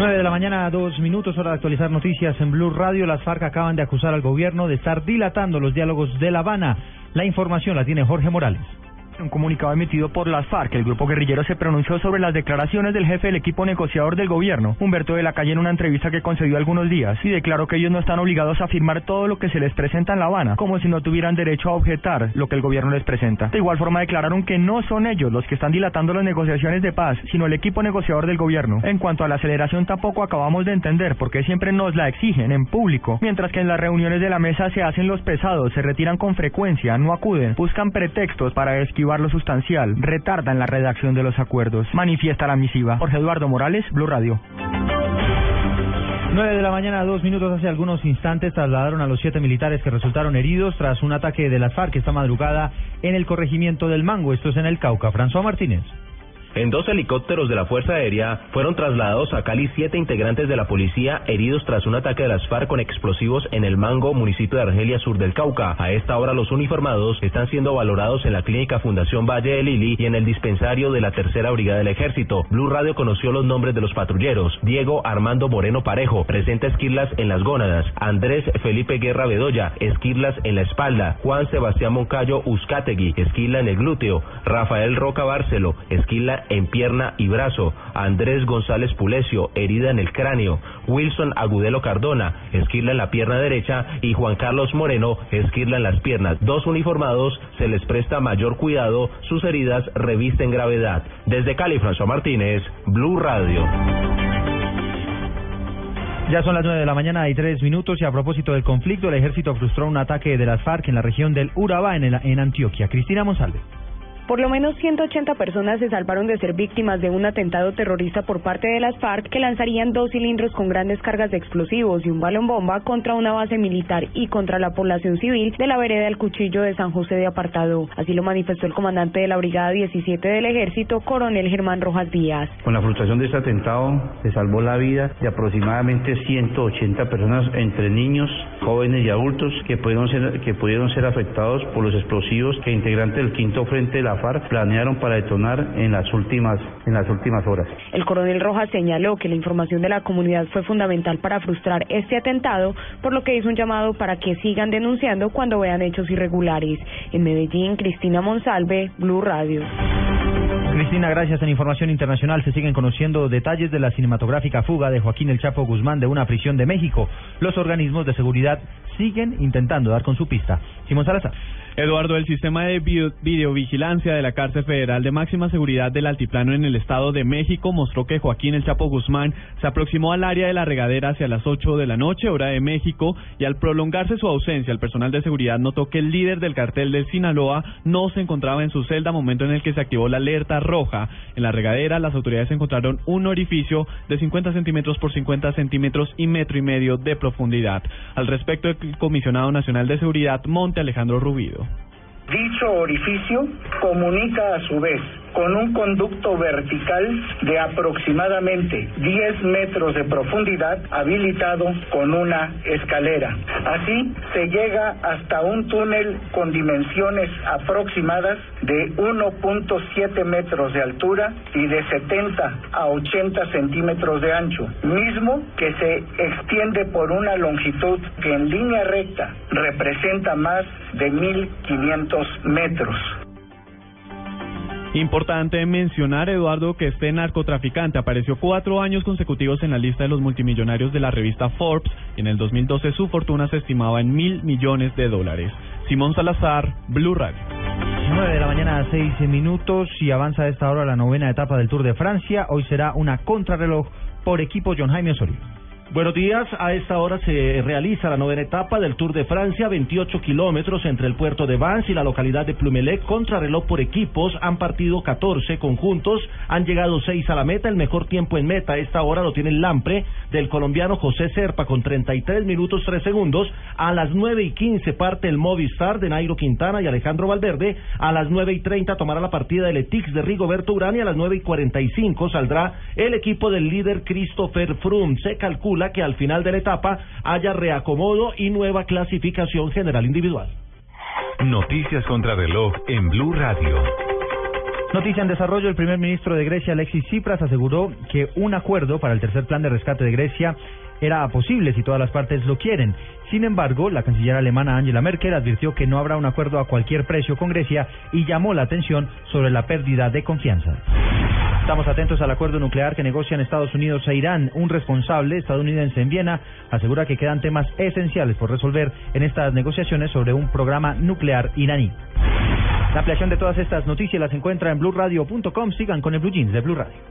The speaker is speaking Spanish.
9 de la mañana, dos minutos, hora de actualizar noticias en Blue Radio. Las FARC acaban de acusar al gobierno de estar dilatando los diálogos de La Habana. La información la tiene Jorge Morales un comunicado emitido por las FARC, el grupo guerrillero se pronunció sobre las declaraciones del jefe del equipo negociador del gobierno, Humberto de la Calle, en una entrevista que concedió algunos días, y declaró que ellos no están obligados a firmar todo lo que se les presenta en La Habana, como si no tuvieran derecho a objetar lo que el gobierno les presenta. De igual forma declararon que no son ellos los que están dilatando las negociaciones de paz, sino el equipo negociador del gobierno. En cuanto a la aceleración tampoco acabamos de entender por qué siempre nos la exigen en público, mientras que en las reuniones de la mesa se hacen los pesados, se retiran con frecuencia, no acuden, buscan pretextos para esquivar lo sustancial retardan la redacción de los acuerdos. Manifiesta la misiva. Jorge Eduardo Morales, Blue Radio. 9 de la mañana, dos minutos hace algunos instantes, trasladaron a los siete militares que resultaron heridos tras un ataque de las FARC esta madrugada en el corregimiento del Mango. Esto es en el Cauca. François Martínez. En dos helicópteros de la Fuerza Aérea fueron trasladados a Cali siete integrantes de la policía heridos tras un ataque de las FARC con explosivos en el Mango, municipio de Argelia, sur del Cauca. A esta hora los uniformados están siendo valorados en la clínica Fundación Valle de Lili y en el dispensario de la Tercera Brigada del Ejército. Blue Radio conoció los nombres de los patrulleros. Diego Armando Moreno Parejo, presenta esquirlas en las gónadas. Andrés Felipe Guerra Bedoya, esquirlas en la espalda. Juan Sebastián Moncayo Uzcategui, esquila en el glúteo. Rafael Roca Bárcelo, esquila en pierna y brazo, Andrés González Pulecio, herida en el cráneo, Wilson Agudelo Cardona, esquirla en la pierna derecha y Juan Carlos Moreno, esquirla en las piernas. Dos uniformados se les presta mayor cuidado, sus heridas revisten gravedad. Desde Cali, François Martínez, Blue Radio. Ya son las nueve de la mañana y tres minutos y a propósito del conflicto, el ejército frustró un ataque de las FARC en la región del Urabá, en, en Antioquia. Cristina Monsalve. Por lo menos 180 personas se salvaron de ser víctimas de un atentado terrorista por parte de las FARC que lanzarían dos cilindros con grandes cargas de explosivos y un balón bomba contra una base militar y contra la población civil de la vereda del Cuchillo de San José de Apartado. Así lo manifestó el comandante de la Brigada 17 del Ejército, coronel Germán Rojas Díaz. Con la frustración de este atentado se salvó la vida de aproximadamente 180 personas entre niños, jóvenes y adultos que pudieron ser, que pudieron ser afectados por los explosivos que integrantes del quinto frente de la planearon para detonar en las últimas en las últimas horas. El coronel Rojas señaló que la información de la comunidad fue fundamental para frustrar este atentado, por lo que hizo un llamado para que sigan denunciando cuando vean hechos irregulares. En Medellín, Cristina Monsalve, Blue Radio. Cristina, gracias. En información internacional se siguen conociendo detalles de la cinematográfica fuga de Joaquín El Chapo Guzmán de una prisión de México. Los organismos de seguridad siguen intentando dar con su pista. Simón Salazar. Eduardo, el sistema de videovigilancia de la cárcel federal de máxima seguridad del Altiplano en el Estado de México mostró que Joaquín El Chapo Guzmán se aproximó al área de la regadera hacia las 8 de la noche, hora de México, y al prolongarse su ausencia, el personal de seguridad notó que el líder del cartel del Sinaloa no se encontraba en su celda, momento en el que se activó la alerta roja. En la regadera, las autoridades encontraron un orificio de 50 centímetros por 50 centímetros y metro y medio de profundidad. Al respecto, el comisionado nacional de seguridad, Monte Alejandro Rubido. Dicho orificio comunica a su vez con un conducto vertical de aproximadamente 10 metros de profundidad habilitado con una escalera. Así se llega hasta un túnel con dimensiones aproximadas de 1.7 metros de altura y de 70 a 80 centímetros de ancho, mismo que se extiende por una longitud que en línea recta representa más de 1.500 metros. Importante mencionar, Eduardo, que este narcotraficante apareció cuatro años consecutivos en la lista de los multimillonarios de la revista Forbes y en el 2012 su fortuna se estimaba en mil millones de dólares. Simón Salazar, Blue Radio. 9 de la mañana a 6 minutos y avanza a esta hora la novena etapa del Tour de Francia. Hoy será una contrarreloj por equipo John Jaime Osorio. Buenos días, a esta hora se realiza la novena etapa del Tour de Francia, 28 kilómetros entre el puerto de Vans y la localidad de Plumelec, contrarreloj por equipos, han partido 14 conjuntos, han llegado 6 a la meta, el mejor tiempo en meta a esta hora lo tiene el Lampre del colombiano José Serpa con 33 minutos 3 segundos, a las 9 y 15 parte el Movistar de Nairo Quintana y Alejandro Valverde, a las 9 y 30 tomará la partida del Etix de Rigoberto Urán y a las 9 y 45 saldrá el equipo del líder Christopher Froome, se calcula que al final de la etapa haya reacomodo y nueva clasificación general individual. Noticias contra reloj en Blue Radio. Noticia en desarrollo, el primer ministro de Grecia, Alexis Tsipras, aseguró que un acuerdo para el tercer plan de rescate de Grecia era posible si todas las partes lo quieren. Sin embargo, la canciller alemana Angela Merkel advirtió que no habrá un acuerdo a cualquier precio con Grecia y llamó la atención sobre la pérdida de confianza. Estamos atentos al acuerdo nuclear que negocian Estados Unidos e Irán. Un responsable estadounidense en Viena asegura que quedan temas esenciales por resolver en estas negociaciones sobre un programa nuclear iraní. La ampliación de todas estas noticias las encuentra en blueradio.com. Sigan con el Blue Jeans de Blue Radio.